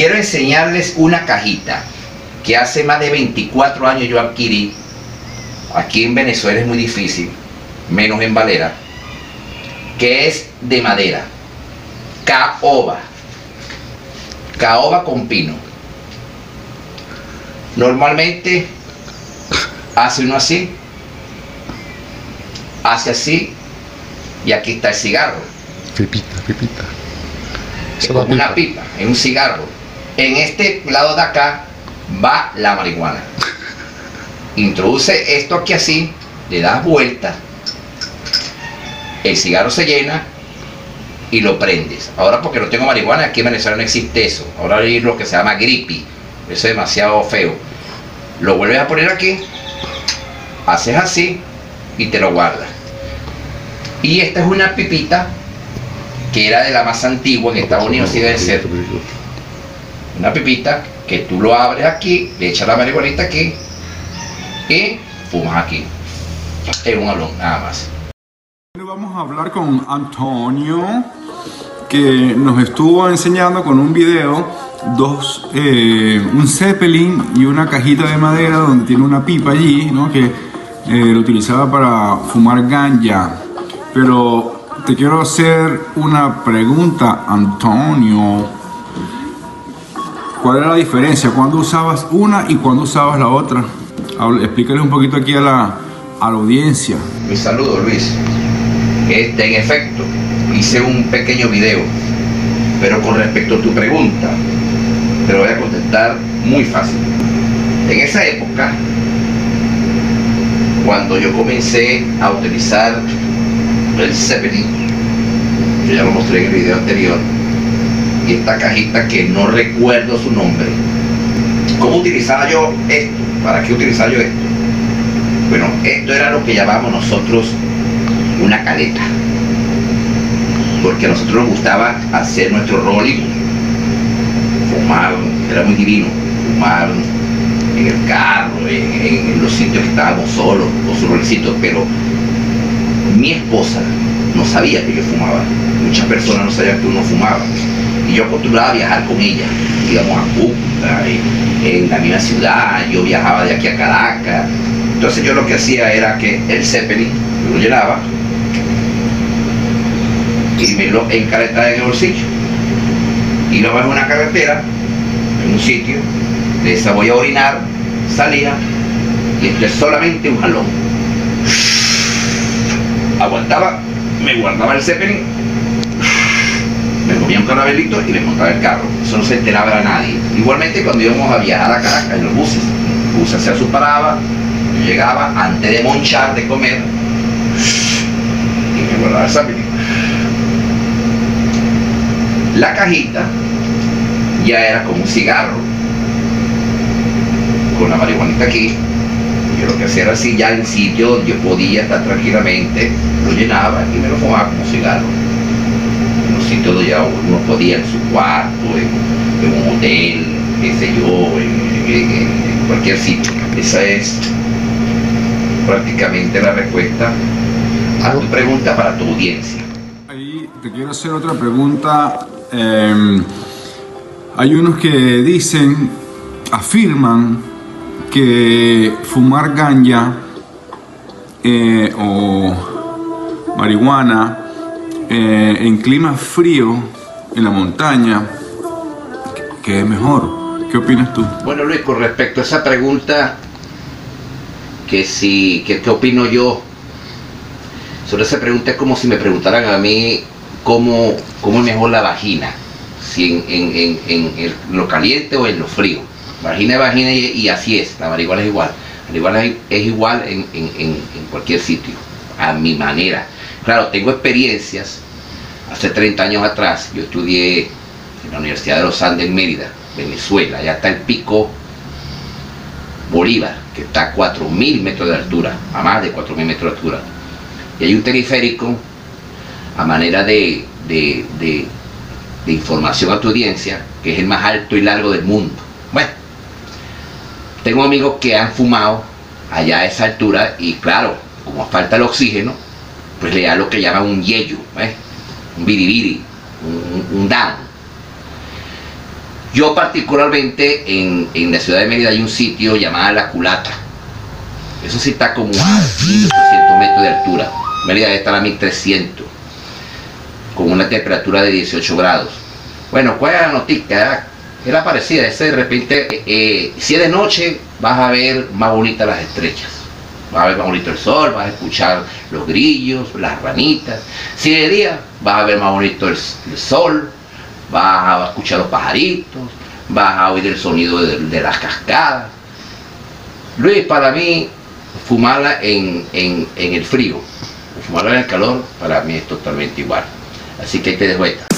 quiero enseñarles una cajita que hace más de 24 años yo adquirí. Aquí en Venezuela es muy difícil, menos en Valera, que es de madera. Caoba. Caoba con pino. Normalmente hace uno así, hace así, y aquí está el cigarro. Pipita, pipita. Es como una pipa, es un cigarro. En este lado de acá va la marihuana. Introduce esto aquí así, le das vuelta, el cigarro se llena y lo prendes. Ahora porque no tengo marihuana, aquí en Venezuela no existe eso. Ahora hay lo que se llama grippy. Eso es demasiado feo. Lo vuelves a poner aquí, haces así y te lo guardas. Y esta es una pipita que era de la más antigua en Estados Unidos, sí debe ser. Una pipita que tú lo abres aquí, le echas la marihuanita aquí y fumas aquí. Es un alón, nada más. Vamos a hablar con Antonio, que nos estuvo enseñando con un video dos, eh, un Zeppelin y una cajita de madera donde tiene una pipa allí, ¿no? que eh, lo utilizaba para fumar ganja. Pero te quiero hacer una pregunta, Antonio. ¿Cuál era la diferencia? ¿Cuándo usabas una y cuándo usabas la otra? Explícale un poquito aquí a la, a la audiencia. Mi saludo, Luis. Este, en efecto, hice un pequeño video, pero con respecto a tu pregunta, te lo voy a contestar muy fácil. En esa época, cuando yo comencé a utilizar el Zeppelin, yo ya lo mostré en el video anterior, esta cajita que no recuerdo su nombre, ¿cómo utilizaba yo esto? ¿Para qué utilizaba yo esto? Bueno, esto era lo que llamábamos nosotros una caleta. Porque a nosotros nos gustaba hacer nuestro rolling, fumar, era muy divino, fumar en el carro, en, los sitios que estábamos solos, con su rolecito, pero mi esposa no sabía que yo fumaba. Muchas personas no sabían que uno fumaba. Yo acostumbraba a viajar con ella. Íbamos a Cúcuta, en, en la misma ciudad, yo viajaba de aquí a Caracas. Entonces yo lo que hacía era que el Zeppelin lo llenaba y me lo encaretaba en el bolsillo. Y lo en una carretera, en un sitio, de esa voy a orinar, salía, y esto es solamente un jalón. Aguantaba, me guardaba el Zeppelin, me comía un carabelito y me montaba el carro. Eso no se enteraba a nadie. Igualmente cuando íbamos a viajar a Caracas en los buses, el bus hacía su parada, yo llegaba antes de monchar, de comer, y me guardaba el Zeppelin. La cajita ya era como un cigarro, con la marihuanita aquí. Yo lo que hacía era así, ya en sitio yo podía estar tranquilamente, lo llenaba y me lo fumaba como cigarro. Sitios donde ya uno podía, en su cuarto, en, un hotel, qué sé yo, en, cualquier sitio. Esa es prácticamente la respuesta a tu pregunta para tu audiencia. Ahí te quiero hacer otra pregunta. Eh, hay unos que dicen, afirman que fumar ganja eh, o marihuana eh, en clima frío, en la montaña, que es mejor. ¿Qué opinas tú? Bueno Luis, con respecto a esa pregunta, que si, que, ¿qué opino yo? Sobre esa pregunta es como si me preguntaran a mí cómo, cómo es mejor la vagina, si en, en- en- en lo caliente o en lo frío. Vagina es vagina y, así es, la marihuana es igual. La marihuana es, igual en- en- en cualquier sitio, a mi manera. Claro, tengo experiencias. Hace 30 años atrás yo estudié en la Universidad de los Andes en Mérida, Venezuela. Allá está el pico Bolívar, que está a 4.000 metros de altura, a más de 4.000 metros de altura. Y hay un teleférico a manera de, de- de- de información a tu audiencia, que es el más alto y largo del mundo. Bueno, tengo amigos que han fumado allá a esa altura y claro, como falta el oxígeno, pues le da lo que llaman un yello, ¿ves? un biribiri, un, un- un down. Yo particularmente en, en, la ciudad de Mérida hay un sitio llamado La Culata. Eso sí está como a 1800 metros de altura. Mérida debe estar a 1300, con una temperatura de 18 grados. Bueno, ¿cuál es la noticia? Era parecida, ese de repente, eh, eh, si es de noche, vas a ver más bonitas las estrellas. Vas a ver más bonito el sol, vas a escuchar los grillos, las ranitas. Si de día, vas a ver más bonito el, sol, vas a escuchar los pajaritos, vas a oír el sonido de, las cascadas. Luis, para mí, fumarla en, en, en el frío fumarla en el calor, para mí es totalmente igual. Así que ahí te dejo esta.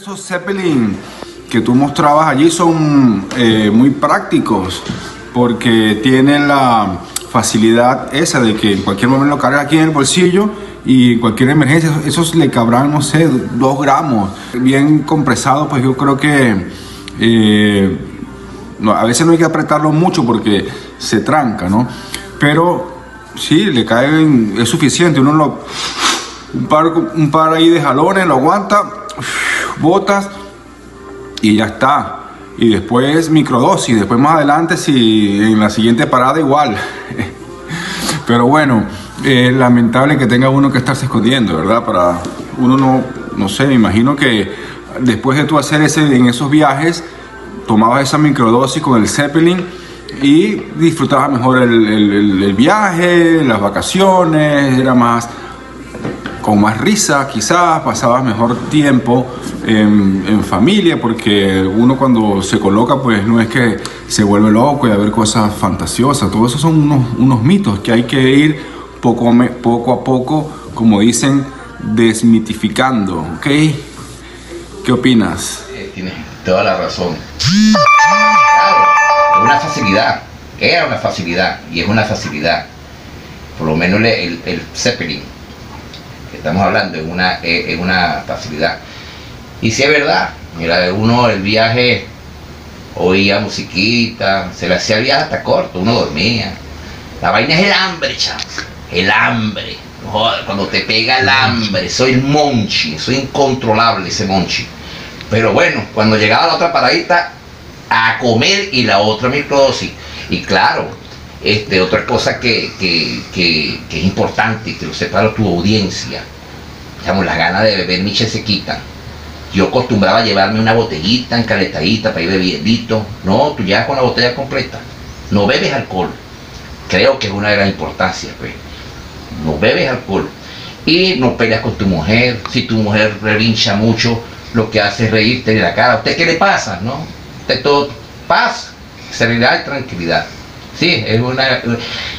Esos Zeppelin que tú mostrabas allí son eh, muy prácticos porque tienen la facilidad esa de que en cualquier momento lo cargas aquí en el bolsillo y cualquier emergencia esos le cabrán, no sé, dos gramos. Bien compresado, pues yo creo que eh, a veces no hay que apretarlo mucho porque se tranca, ¿no? Pero sí, le caen, es suficiente, uno lo, un par, un par ahí de jalones, lo aguanta botas y ya está. Y después microdosis, después más adelante si en la siguiente parada igual. Pero bueno, es lamentable que tenga uno que estarse escondiendo, ¿verdad? Para uno no, no sé, me imagino que después de tú hacer ese, en esos viajes, tomabas esa microdosis con el Zeppelin y disfrutabas mejor el, el viaje, las vacaciones, era más con más risa, quizás pasabas mejor tiempo en, familia, porque uno cuando se coloca, pues no es que se vuelve loco y a ver cosas fantasiosas, todo eso son unos, mitos que hay que ir poco, a poco, como dicen, desmitificando, ¿ok? ¿Qué opinas? Eh, tienes toda la razón. Claro, es una facilidad, era una facilidad y es una facilidad. Por lo menos el, el Zeppelin estamos hablando en una, en una facilidad. Y si es verdad, mira, uno el viaje oía musiquita, se le hacía viaje hasta corto, uno dormía. La vaina es el hambre, chaval, el hambre. cuando te pega el hambre, soy el monchi, soy incontrolable ese monchi. Pero bueno, cuando llegaba la otra paradita, a comer y la otra microdosis. Y claro, este, otra cosa que, es importante, que lo sepa tu audiencia, digamos, las ganas de beber miche se quitan. Yo acostumbraba a llevarme una botellita encaletadita para ir bebiendo. No, tú ya con la botella completa. No bebes alcohol. Creo que es una gran importancia, pues. No bebes alcohol. Y no peleas con tu mujer. Si tu mujer revincha mucho, lo que hace es reírte de la cara. ¿A usted qué le pasa? ¿No? Usted todo paz, serenidad y tranquilidad. Sí, es una.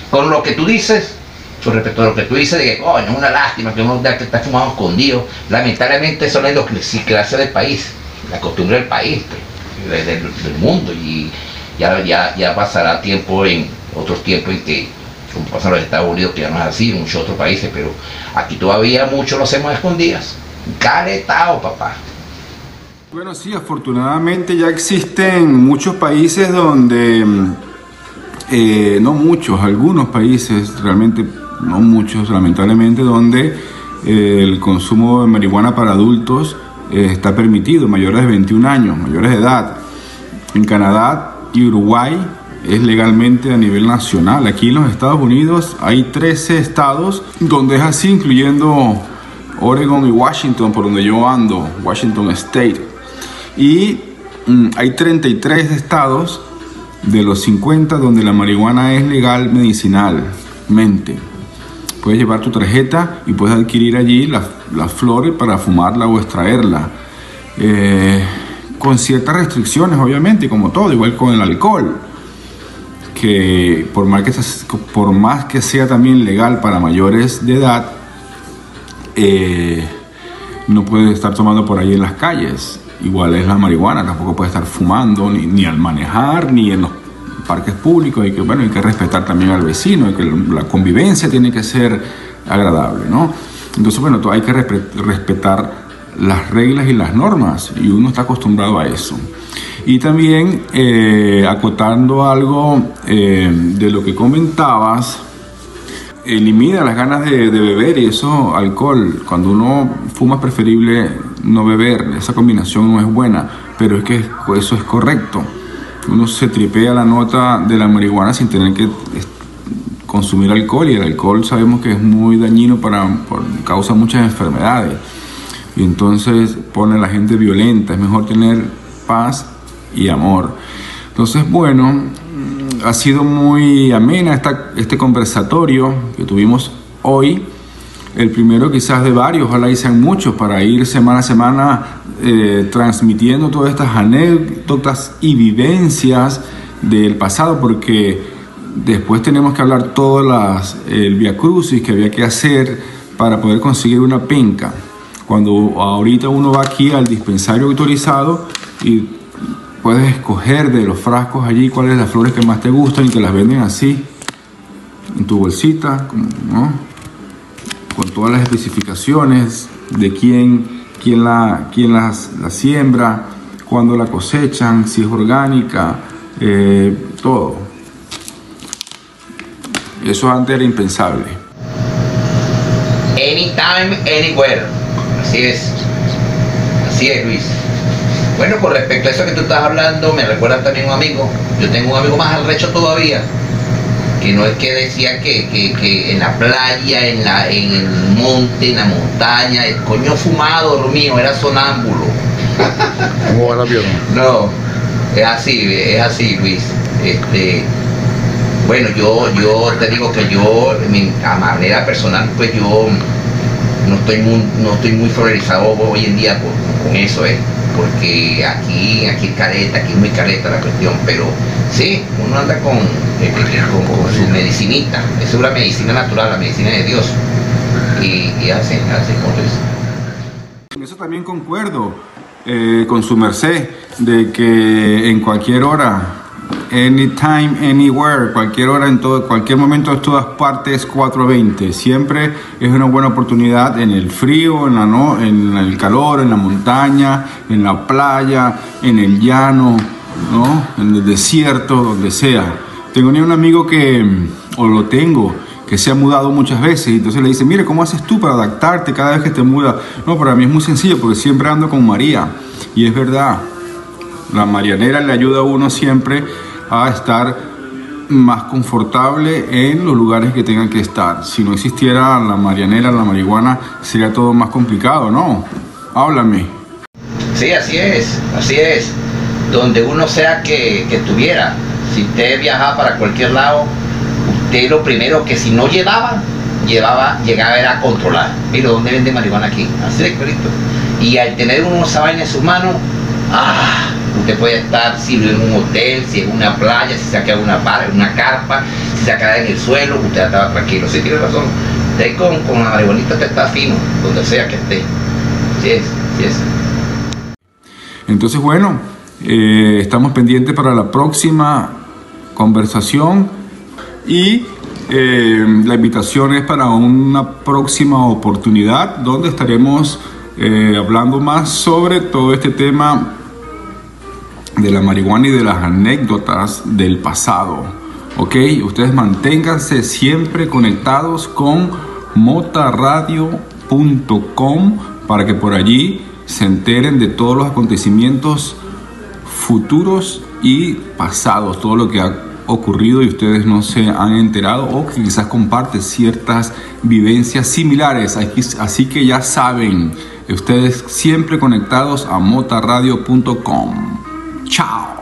Con lo que tú dices, con respecto a lo que tú dices, de que, coño, es una lástima que uno que está fumado escondido. Lamentablemente, eso no es que clase del país, la costumbre del país, pues, del, mundo. Y ya, ya, ya pasará tiempo en otros tiempos en que, como pasa en los Estados Unidos, que ya no es así, en muchos otros países, pero aquí todavía muchos lo hacemos escondidas. Caretao, papá. Bueno, sí, afortunadamente ya existen muchos países donde eh, no muchos, algunos países, realmente no muchos, lamentablemente, donde eh, el consumo de marihuana para adultos eh, está permitido, mayores de 21 años, mayores de edad. En Canadá y Uruguay es legalmente a nivel nacional. Aquí en los Estados Unidos hay 13 estados donde es así, incluyendo Oregon y Washington, por donde yo ando, Washington State. Y mm, hay 33 estados de los 50 donde la marihuana es legal medicinalmente. Puedes llevar tu tarjeta y puedes adquirir allí las, flores para fumarla o extraerla. Eh, con ciertas restricciones, obviamente, como todo, igual con el alcohol. Que por más que, por más que sea también legal para mayores de edad, eh, no puedes estar tomando por ahí en las calles. Igual es la marihuana, tampoco puede estar fumando ni, ni al manejar, ni en los parques públicos y que bueno, hay que respetar también al vecino y que la convivencia tiene que ser agradable, ¿no? Entonces, bueno, hay que respetar las reglas y las normas y uno está acostumbrado a eso. Y también eh, acotando algo eh, de lo que comentabas, elimina las ganas de, beber y eso, alcohol. Cuando uno fuma es preferible no beber, esa combinación no es buena, pero es que eso es correcto. Uno se tripea la nota de la marihuana sin tener que consumir alcohol y el alcohol sabemos que es muy dañino para, causa muchas enfermedades y entonces pone a la gente violenta. Es mejor tener paz y amor. Entonces, bueno, ha sido muy amena esta, este conversatorio que tuvimos hoy. El primero quizás de varios, ojalá y muchos, para ir semana a semana eh, transmitiendo todas estas anécdotas y vivencias del pasado, porque después tenemos que hablar todo las, el Via Crucis que había que hacer para poder conseguir una penca. Cuando ahorita uno va aquí al dispensario autorizado y puedes escoger de los frascos allí cuáles las flores que más te gustan y te las venden así en tu bolsita, ¿no? Con todas las especificaciones de quién, quién, la, quién las, la siembra, cuándo la cosechan, si es orgánica, eh, todo. Eso antes era impensable. Anytime, anywhere. Así es. Así es, Luis. Bueno, con respecto a eso que tú estás hablando, me recuerda también un amigo. Yo tengo un amigo más al recho todavía que no es que decía que, en la playa, en, la, en el monte, en la montaña, el coño fumado, dormido, era sonámbulo. ¿Cómo va la No, es así, es así, Luis. Este, bueno, yo, yo te digo que yo, a manera personal, pues yo no estoy muy, no estoy muy familiarizado hoy en día con, eso, ¿eh? Porque aquí, aquí es careta, aquí es muy careta la cuestión, pero sí, uno anda con, eh, con, su medicinita, es una medicina natural, la medicina de Dios, y, y hace, hace como Con eso también concuerdo eh, con su merced, de que en cualquier hora Anytime, anywhere, cualquier hora, en todo, cualquier momento, en todas partes, 420. Siempre es una buena oportunidad en el frío, en, la no, en el calor, en la montaña, en la playa, en el llano, ¿no? en el desierto, donde sea. Tengo un amigo que, o lo tengo, que se ha mudado muchas veces y entonces le dice, mire, ¿cómo haces tú para adaptarte cada vez que te mudas? No, para mí es muy sencillo porque siempre ando con María y es verdad. La marianera le ayuda a uno siempre a estar más confortable en los lugares que tengan que estar. Si no existiera la marianera, la marihuana, sería todo más complicado, ¿no? Háblame. Sí, así es, así es. Donde uno sea que, estuviera, si usted viajaba para cualquier lado, usted lo primero que si no llevaba, llevaba, llegaba era a controlar. Mira, ¿dónde vende marihuana aquí? Así de clarito. Y al tener uno esa vaina en sus manos, ¡ah! Usted puede estar si en un hotel, si en una playa, si se ha quedado una, una carpa, si quedado en el suelo, usted estaba tranquilo. Sí, tiene razón. Usted con, con la marihuanita usted está fino, donde sea que esté. Sí es, sí es. Entonces, bueno, eh, estamos pendientes para la próxima conversación y eh, la invitación es para una próxima oportunidad donde estaremos eh, hablando más sobre todo este tema de la marihuana y de las anécdotas del pasado. ¿Ok? Ustedes manténganse siempre conectados con motaradio.com para que por allí se enteren de todos los acontecimientos futuros y pasados, todo lo que ha ocurrido y ustedes no se han enterado o que quizás comparten ciertas vivencias similares. Así que ya saben, ustedes siempre conectados a motaradio.com. Ciao.